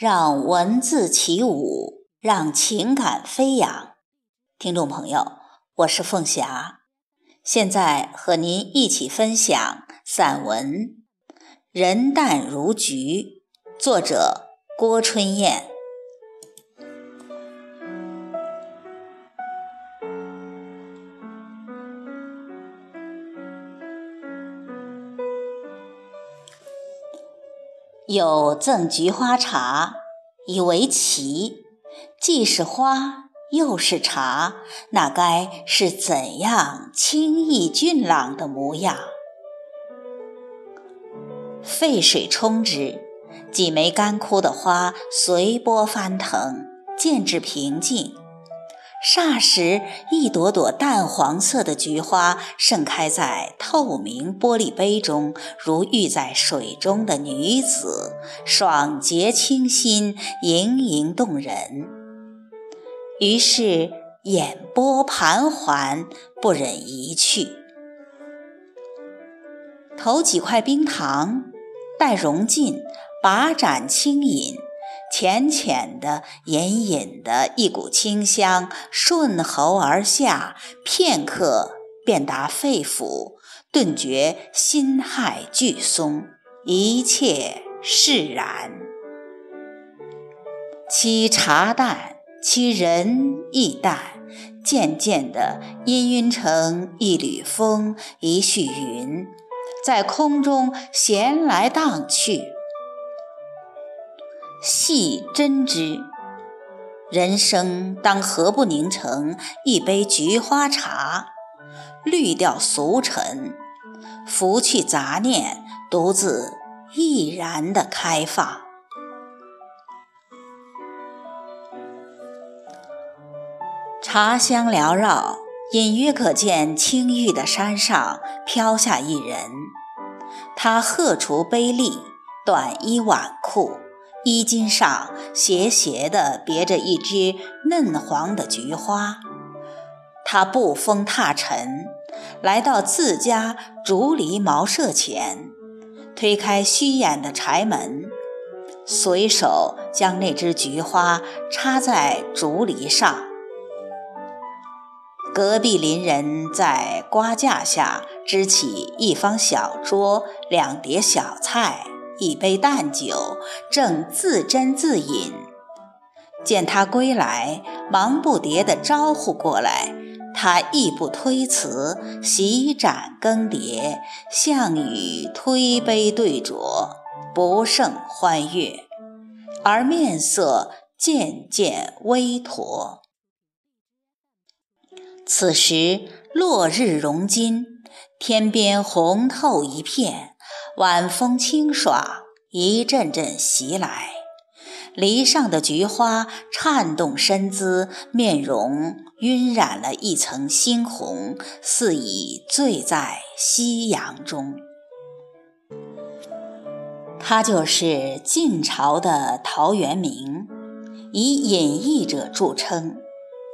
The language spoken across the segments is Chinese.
让文字起舞，让情感飞扬。听众朋友，我是凤霞，现在和您一起分享散文《人淡如菊》，作者郭春燕。有赠菊花茶，以为奇。既是花，又是茶，那该是怎样清逸俊朗的模样？沸水冲之，几枚干枯的花随波翻腾，渐至平静。霎时，一朵朵淡黄色的菊花盛开在透明玻璃杯中，如浴在水中的女子，爽洁清新，盈盈动人。于是眼波盘桓，不忍移去。投几块冰糖，待融尽，把盏轻饮。浅浅的、隐隐的一股清香顺喉而下，片刻便达肺腑，顿觉心骇俱松，一切释然。其茶淡，其人亦淡，渐渐的氤氲成一缕风，一絮云，在空中闲来荡去。细斟之，人生当何不凝成一杯菊花茶，滤掉俗尘，拂去杂念，独自毅然的开放。茶香缭绕，隐约可见青玉的山上飘下一人，他鹤雏悲立，短衣挽裤。衣襟上斜斜地别着一枝嫩黄的菊花，他步风踏尘，来到自家竹篱茅舍前，推开虚掩的柴门，随手将那枝菊花插在竹篱上。隔壁邻人在瓜架下支起一方小桌，两碟小菜。一杯淡酒，正自斟自饮，见他归来，忙不迭地招呼过来。他亦不推辞，洗盏更迭，项羽推杯对酌，不胜欢悦，而面色渐渐微驼。此时落日融金，天边红透一片。晚风清爽，一阵阵袭来，篱上的菊花颤动身姿，面容晕染了一层猩红，似已醉在夕阳中。他就是晋朝的陶渊明，以隐逸者著称，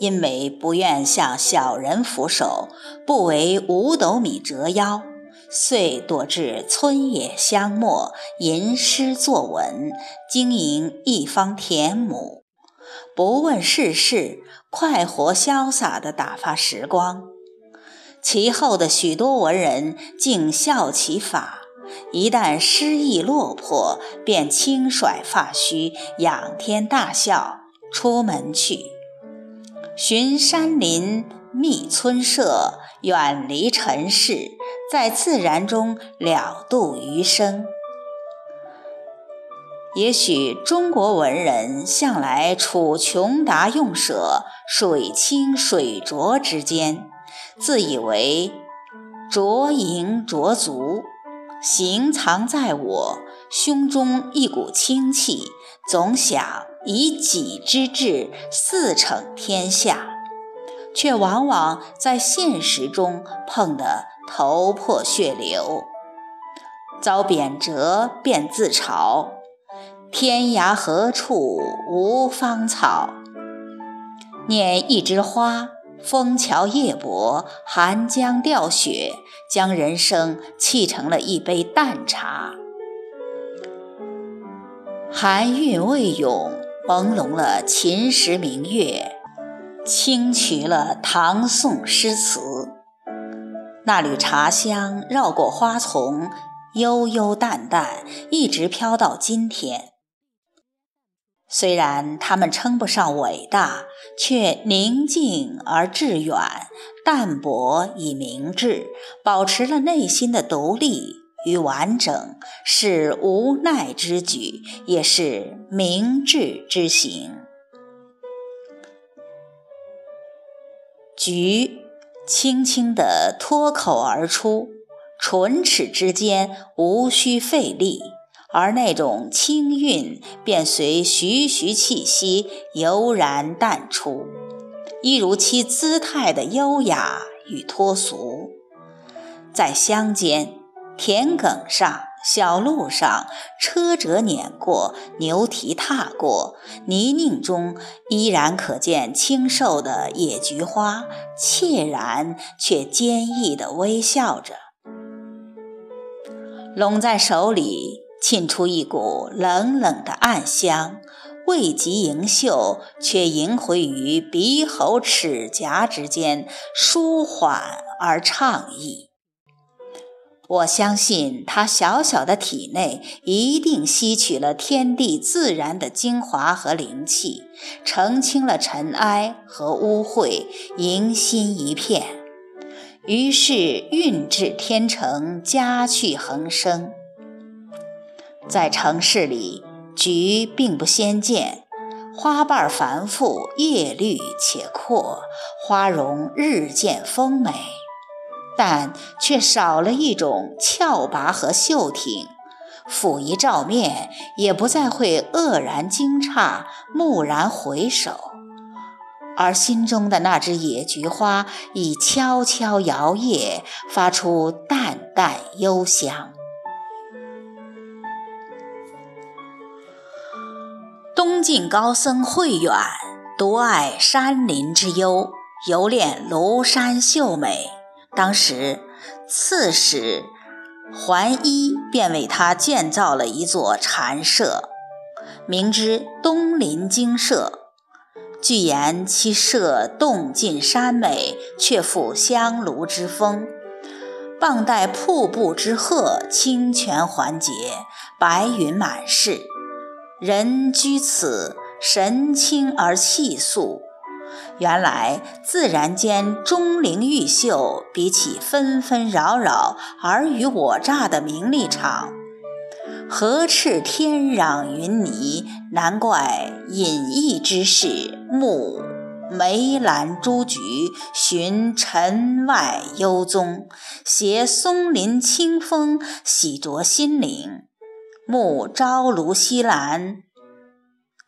因为不愿向小人俯首，不为五斗米折腰。遂躲至村野乡陌，吟诗作文，经营一方田亩，不问世事，快活潇洒地打发时光。其后的许多文人竟效其法，一旦诗意落魄，便轻甩发须，仰天大笑，出门去，寻山林，觅村舍，远离尘世。在自然中了度余生。也许中国文人向来处穷达用舍、水清水浊之间，自以为浊盈浊足，行藏在我胸中一股清气，总想以己之志四逞天下，却往往在现实中碰得。头破血流，遭贬谪便自嘲：“天涯何处无芳草？”念一枝花，枫桥夜泊，寒江钓雪，将人生沏成了一杯淡茶。寒韵未永，朦胧了秦时明月，清曲了唐宋诗词。那缕茶香绕过花丛，悠悠淡淡，一直飘到今天。虽然它们称不上伟大，却宁静而致远，淡泊以明志，保持了内心的独立与完整，是无奈之举，也是明智之行。菊，轻轻地脱口而出，唇齿之间无需费力。而那种清韵便随徐徐气息油然淡出，一如其姿态的优雅与脱俗。在乡间、田埂上、小路上，车辙碾过，牛蹄踏过，泥泞中依然可见清瘦的野菊花，怯然却坚毅地微笑着，拢在手里。沁出一股冷冷的暗香，未及盈袖，却萦回于鼻喉齿颊之间，舒缓而畅意。我相信，它小小的体内一定吸取了天地自然的精华和灵气，澄清了尘埃和污秽，迎新一片。于是，运至天成，佳趣横生。在城市里，菊并不鲜见，花瓣繁复，叶绿且阔，花容日渐丰美，但却少了一种峭拔和秀挺。甫一照面，也不再会愕然惊诧、蓦然回首，而心中的那只野菊花已悄悄摇曳，发出淡淡幽香。东晋高僧慧远独爱山林之幽，游恋庐山秀美。当时刺史桓伊便为他建造了一座禅舍，名之东林精舍。据言其舍洞尽山美，却富香炉之风，傍带瀑布之壑，清泉环结，白云满室。人居此，神清而气肃。原来自然间钟灵毓秀，比起纷纷扰扰、尔虞我诈的名利场，何斥天壤云泥？难怪隐逸之士慕梅兰竹菊，寻尘外幽踪，携松林清风，洗濯心灵。慕朝芦西兰，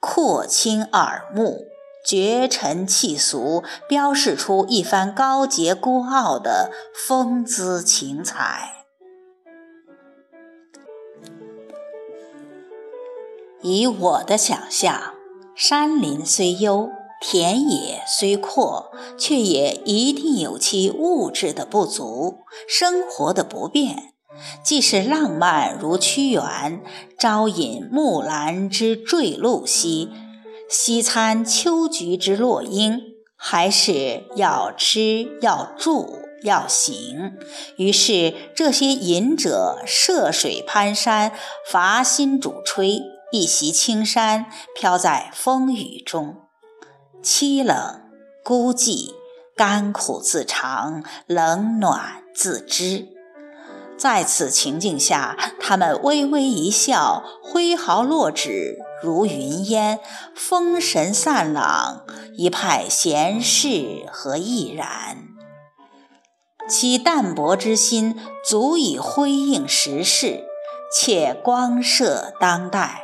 廓清耳目，绝尘弃俗，标示出一番高洁孤傲的风姿情采。以我的想象，山林虽幽，田野虽阔，却也一定有其物质的不足，生活的不便。既是浪漫如屈原“朝饮木兰之坠露兮，西餐秋菊之落英”，还是要吃要住要行。于是这些隐者涉水攀山，伐薪煮炊，一袭青衫，飘在风雨中，凄冷孤寂，甘苦自尝，冷暖自知。在此情境下，他们微微一笑，挥毫落纸如云烟，风神散朗，一派闲适和逸然。其淡泊之心，足以辉映时势，且光射当代。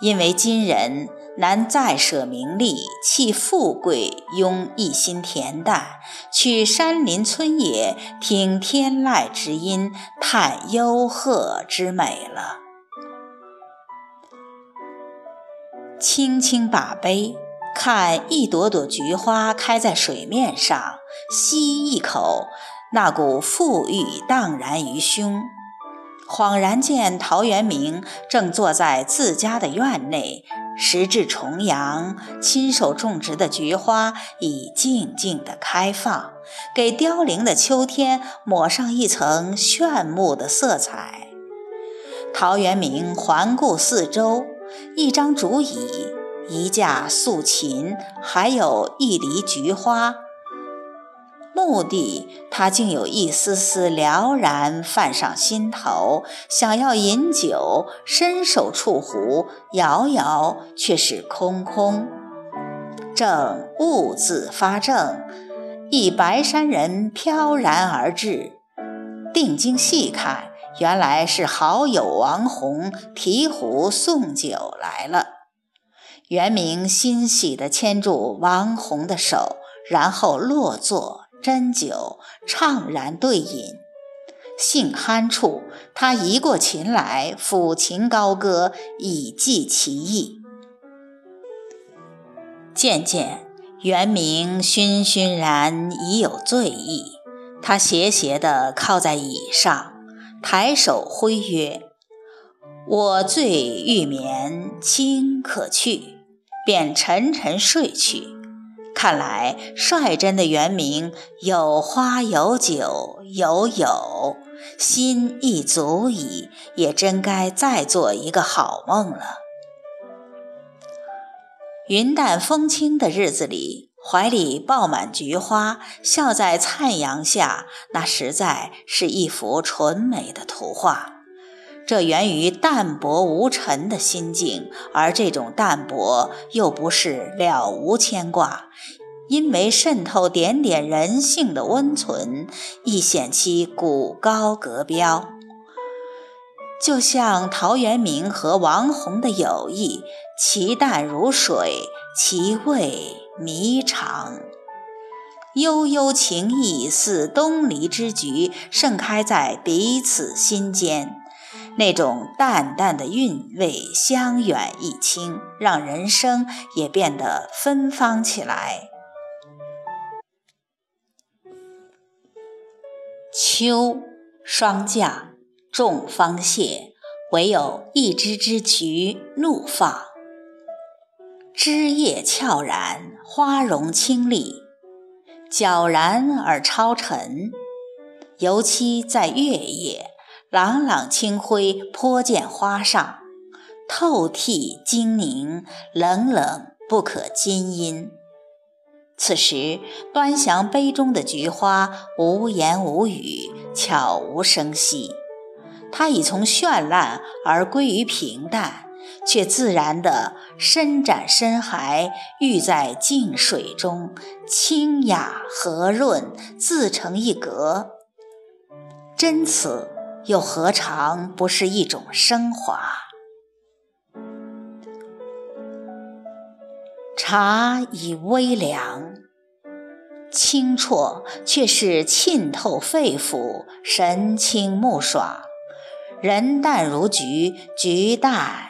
因为今人。难再舍名利，弃富贵，拥一心恬淡，去山林村野，听天籁之音，叹幽壑之美了。轻轻把杯，看一朵朵菊花开在水面上，吸一口，那股馥郁荡然于胸。恍然见陶渊明正坐在自家的院内，时至重阳，亲手种植的菊花已静静地开放，给凋零的秋天抹上一层炫目的色彩。陶渊明环顾四周，一张竹椅，一架素琴，还有一篱菊花。目的，他竟有一丝丝了然泛上心头，想要饮酒，伸手触壶，摇摇却是空空。正兀自发怔，一白衫人飘然而至，定睛细看，原来是好友王弘提壶送酒来了。元明欣喜地牵住王弘的手，然后落座。斟酒，怅然对饮。兴酣处，他移过琴来，抚琴高歌，以寄其意。渐渐，元明醺醺然已有醉意，他斜斜地靠在椅上，抬手挥曰：“我醉欲眠，卿可去。”便沉沉睡去。看来率真的元明有花有酒有友，心亦足矣，也真该再做一个好梦了。云淡风轻的日子里，怀里抱满菊花，笑在灿阳下，那实在是一幅纯美的图画。这源于淡泊无尘的心境，而这种淡泊又不是了无牵挂，因为渗透点点人性的温存，亦显其古高格标。就像陶渊明和王洪的友谊，其淡如水，其味迷长。悠悠情意似东篱之菊，盛开在彼此心间。那种淡淡的韵味，香远益清，让人生也变得芬芳起来。秋，霜降，众芳谢，唯有一枝枝菊怒放。枝叶悄然，花容清丽，皎然而超尘。尤其在月夜。朗朗清辉泼溅花上，透剔晶宁，冷冷不可禁音。此时，端详杯中的菊花，无言无语，悄无声息。它已从绚烂而归于平淡，却自然地伸展身骸，欲在静水中，清雅和润，自成一格。真此。又何尝不是一种升华？茶已微凉，清啜却是沁透肺腑，神清目爽。人淡如菊，菊淡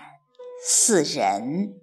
似人。